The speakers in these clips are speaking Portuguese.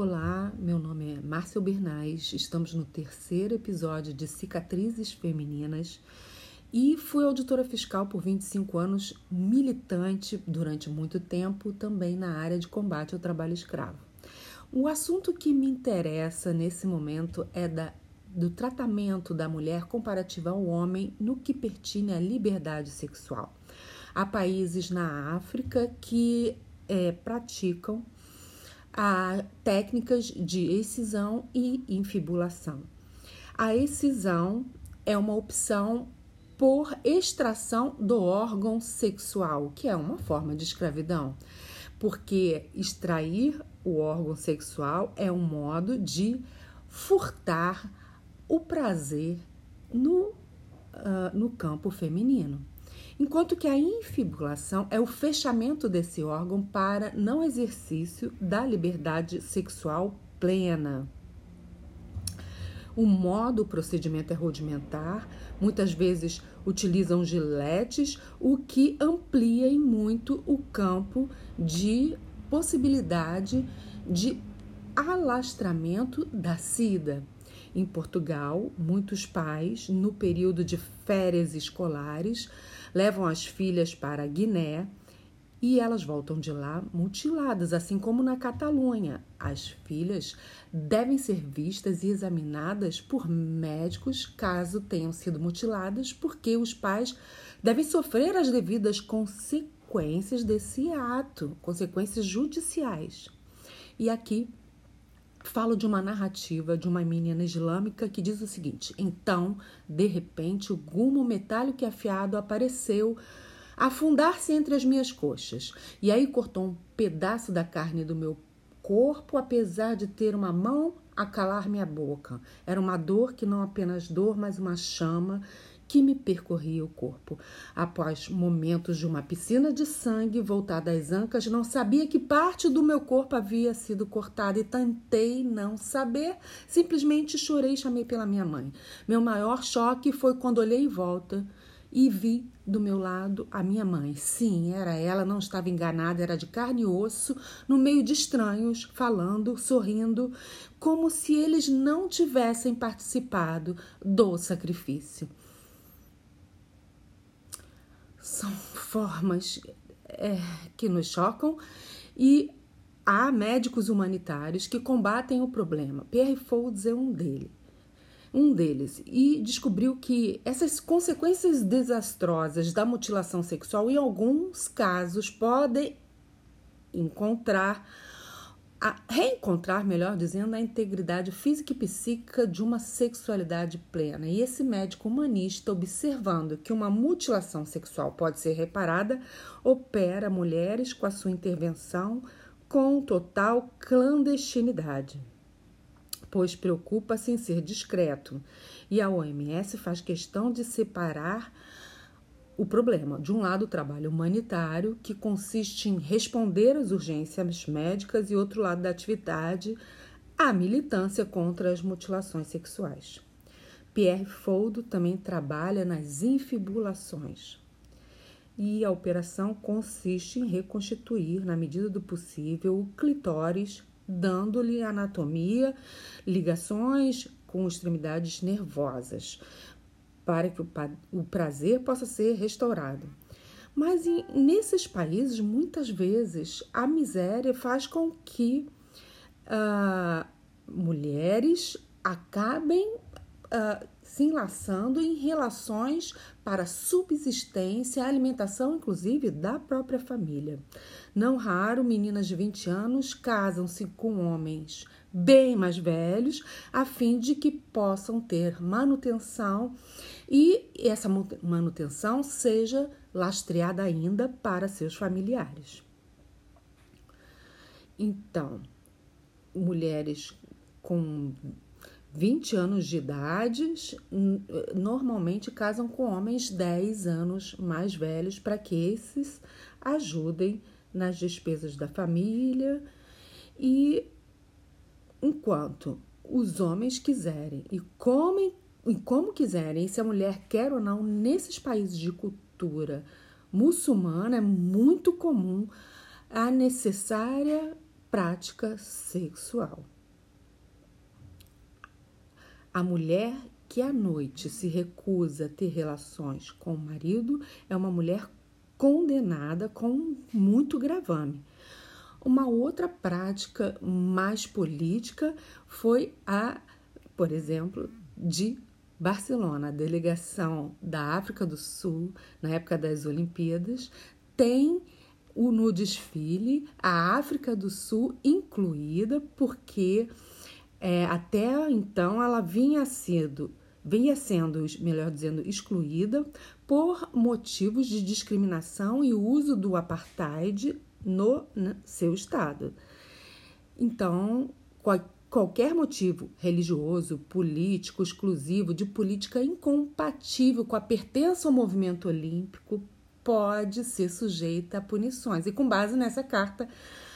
Olá, meu nome é Márcia Bernais, estamos no terceiro episódio de Cicatrizes Femininas e fui auditora fiscal por 25 anos, militante durante muito tempo também na área de combate ao trabalho escravo. O assunto que me interessa nesse momento é da, do tratamento da mulher comparativa ao homem no que pertine à liberdade sexual. Há países na África que é, praticam a técnicas de excisão e infibulação. A excisão é uma opção por extração do órgão sexual, que é uma forma de escravidão, porque extrair o órgão sexual é um modo de furtar o prazer no, uh, no campo feminino. Enquanto que a infibulação é o fechamento desse órgão para não exercício da liberdade sexual plena. O modo, o procedimento é rudimentar, muitas vezes utilizam giletes, o que amplia em muito o campo de possibilidade de alastramento da SIDA. Em Portugal, muitos pais, no período de férias escolares, levam as filhas para Guiné e elas voltam de lá mutiladas, assim como na Catalunha. As filhas devem ser vistas e examinadas por médicos caso tenham sido mutiladas, porque os pais devem sofrer as devidas consequências desse ato, consequências judiciais. E aqui falo de uma narrativa de uma menina islâmica que diz o seguinte: então, de repente, o gumo metálico e afiado apareceu afundar-se entre as minhas coxas. E aí cortou um pedaço da carne do meu corpo, apesar de ter uma mão a calar minha boca. Era uma dor que não apenas dor, mas uma chama que me percorria o corpo. Após momentos de uma piscina de sangue voltada às ancas, não sabia que parte do meu corpo havia sido cortada e tentei não saber. Simplesmente chorei e chamei pela minha mãe. Meu maior choque foi quando olhei em volta e vi do meu lado a minha mãe. Sim, era ela, não estava enganada, era de carne e osso, no meio de estranhos, falando, sorrindo, como se eles não tivessem participado do sacrifício são formas é, que nos chocam e há médicos humanitários que combatem o problema. Pierre Folds é um deles. Um deles e descobriu que essas consequências desastrosas da mutilação sexual, em alguns casos, podem encontrar a reencontrar, melhor dizendo, a integridade física e psíquica de uma sexualidade plena. E esse médico humanista, observando que uma mutilação sexual pode ser reparada, opera mulheres com a sua intervenção com total clandestinidade, pois preocupa-se em ser discreto. E a OMS faz questão de separar o problema. De um lado, o trabalho humanitário, que consiste em responder às urgências médicas, e outro lado da atividade, a militância contra as mutilações sexuais. Pierre Foldo também trabalha nas infibulações. E a operação consiste em reconstituir, na medida do possível, o clitóris, dando-lhe anatomia, ligações com extremidades nervosas, para que o prazer possa ser restaurado. Mas nesses países, muitas vezes, a miséria faz com que uh, mulheres acabem uh, se enlaçando em relações para subsistência, alimentação, inclusive, da própria família. Não raro, meninas de 20 anos casam-se com homens bem mais velhos, a fim de que possam ter manutenção e essa manutenção seja lastreada ainda para seus familiares. Então, mulheres com 20 anos de idade normalmente casam com homens 10 anos mais velhos para que esses ajudem nas despesas da família e enquanto os homens quiserem e comem e como quiserem, se a mulher quer ou não, nesses países de cultura muçulmana é muito comum a necessária prática sexual. A mulher que à noite se recusa a ter relações com o marido é uma mulher condenada com muito gravame. Uma outra prática mais política foi a, por exemplo, de Barcelona, a delegação da África do Sul, na época das Olimpíadas, tem o, no desfile a África do Sul incluída, porque é, até então ela vinha sendo, vinha sendo, melhor dizendo, excluída por motivos de discriminação e uso do apartheid no, no seu estado. Então, qualquer motivo religioso, político, exclusivo, de política incompatível com a pertença ao movimento olímpico pode ser sujeita a punições. E com base nessa carta,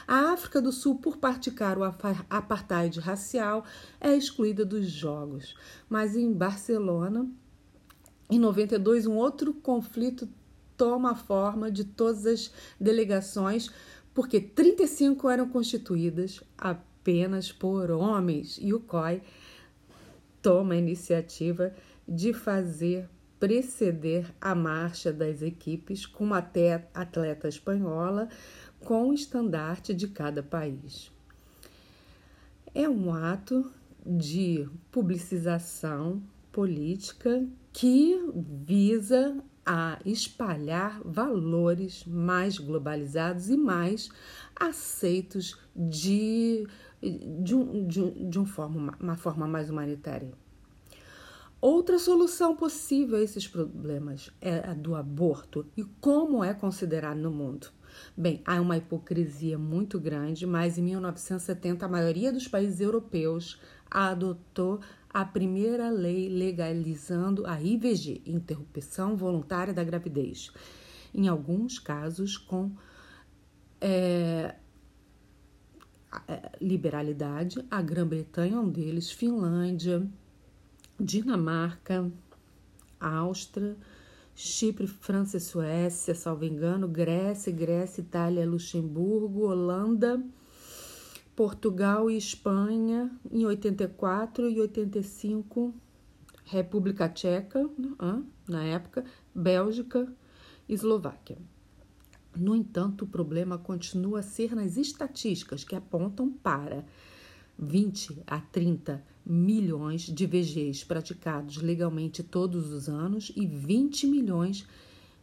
a África do Sul, por praticar o apartheid racial, é excluída dos Jogos. Mas em Barcelona, em 92, um outro conflito toma a forma de todas as delegações, porque 35 eram constituídas apenas por homens, e o COI toma a iniciativa de fazer preceder a marcha das equipes com uma atleta espanhola com o estandarte de cada país. É um ato de publicização política que visa a espalhar valores mais globalizados e mais aceitos de, de, de, de um forma, uma forma mais humanitária. Outra solução possível a esses problemas é a do aborto e como é considerado no mundo. Bem, há uma hipocrisia muito grande, mas em 1970 a maioria dos países europeus adotou a primeira lei legalizando a IVG, interrupção voluntária da gravidez, em alguns casos com é, é liberalidade. A Grã-Bretanha é um deles, Finlândia, Dinamarca, Áustria, Chipre, França e Suécia, salvo engano, Grécia, Grécia, Itália, Luxemburgo, Holanda Portugal e Espanha em 84 e 85, República Tcheca, na época, Bélgica e Eslováquia. No entanto, o problema continua a ser nas estatísticas que apontam para 20 a 30 milhões de VGs praticados legalmente todos os anos e 20 milhões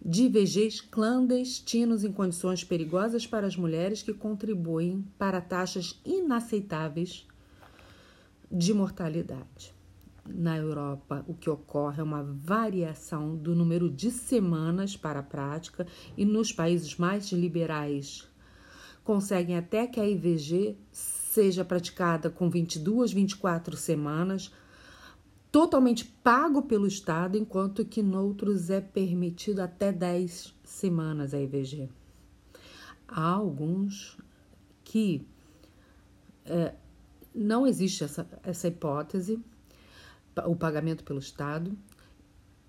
de VGs clandestinos em condições perigosas para as mulheres que contribuem para taxas inaceitáveis de mortalidade. Na Europa, o que ocorre é uma variação do número de semanas para a prática e nos países mais liberais conseguem até que a IVG seja praticada com 22, 24 semanas, totalmente pago pelo Estado, enquanto que noutros é permitido até 10 semanas a IVG. Há alguns que é, não existe essa, essa hipótese, o pagamento pelo Estado,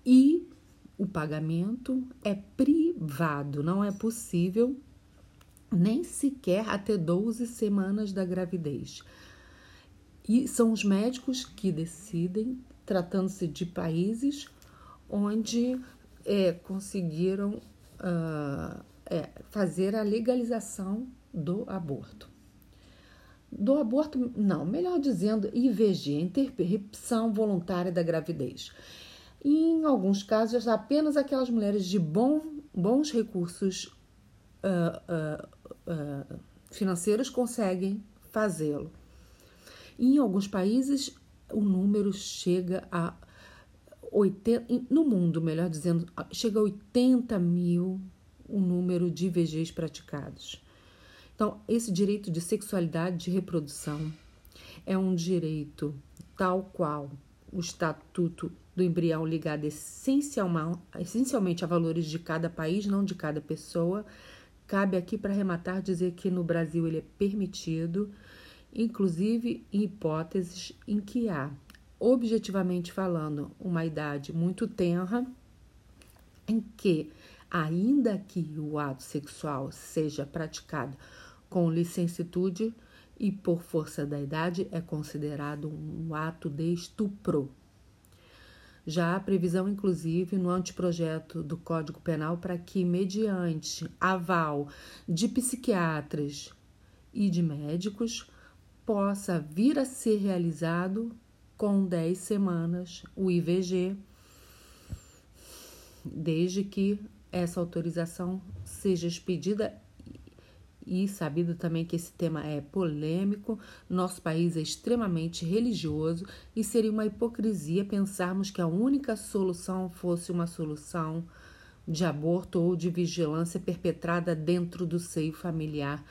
e o pagamento é privado, não é possível nem sequer até 12 semanas da gravidez. E são os médicos que decidem tratando-se de países onde é, conseguiram uh, é, fazer a legalização do aborto. Do aborto, não, melhor dizendo, IVG, interrupção voluntária da gravidez. E, em alguns casos, apenas aquelas mulheres de bom, bons recursos uh, uh, financeiros conseguem fazê-lo. Em alguns países, o número chega a 80, no mundo, melhor dizendo, chega a 80 mil o número de IVGs praticados. Então, esse direito de sexualidade de reprodução é um direito tal qual o estatuto do embrião ligado essencialmente a valores de cada país, não de cada pessoa. Cabe aqui para arrematar dizer que no Brasil ele é permitido, inclusive em hipóteses em que há, objetivamente falando, uma idade muito tenra, em que, ainda que o ato sexual seja praticado com licitude, e, por força da idade, é considerado um ato de estupro. Já há previsão, inclusive, no anteprojeto do Código Penal para que, mediante aval de psiquiatras e de médicos, possa vir a ser realizado com 10 semanas o IVG, desde que essa autorização seja expedida e sabido também que esse tema é polêmico, nosso país é extremamente religioso e seria uma hipocrisia pensarmos que a única solução fosse uma solução de aborto ou de vigilância perpetrada dentro do seio familiar,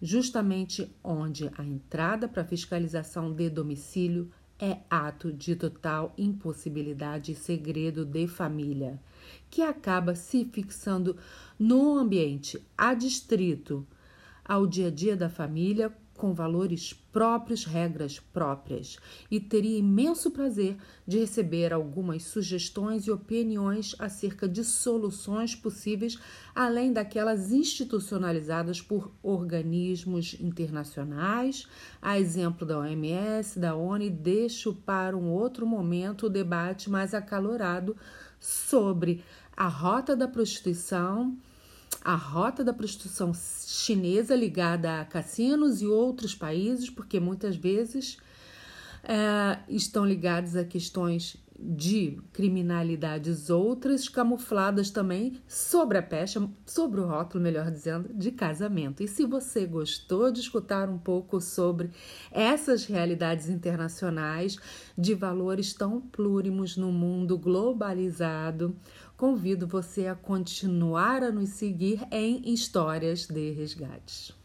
justamente onde a entrada para fiscalização de domicílio é ato de total impossibilidade e segredo de família, que acaba se fixando no ambiente adstrito ao dia a dia da família com valores próprios, regras próprias, e teria imenso prazer de receber algumas sugestões e opiniões acerca de soluções possíveis, além daquelas institucionalizadas por organismos internacionais, a exemplo da OMS, da ONU, deixo para um outro momento o debate mais acalorado sobre a rota da prostituição a rota da prostituição chinesa ligada a cassinos e outros países, porque muitas vezes é, estão ligados a questões de criminalidades outras, camufladas também sobre a pecha, sobre o rótulo, melhor dizendo, de casamento. E se você gostou de escutar um pouco sobre essas realidades internacionais de valores tão plúrimos no mundo globalizado, convido você a continuar a nos seguir em Histórias de Resgates.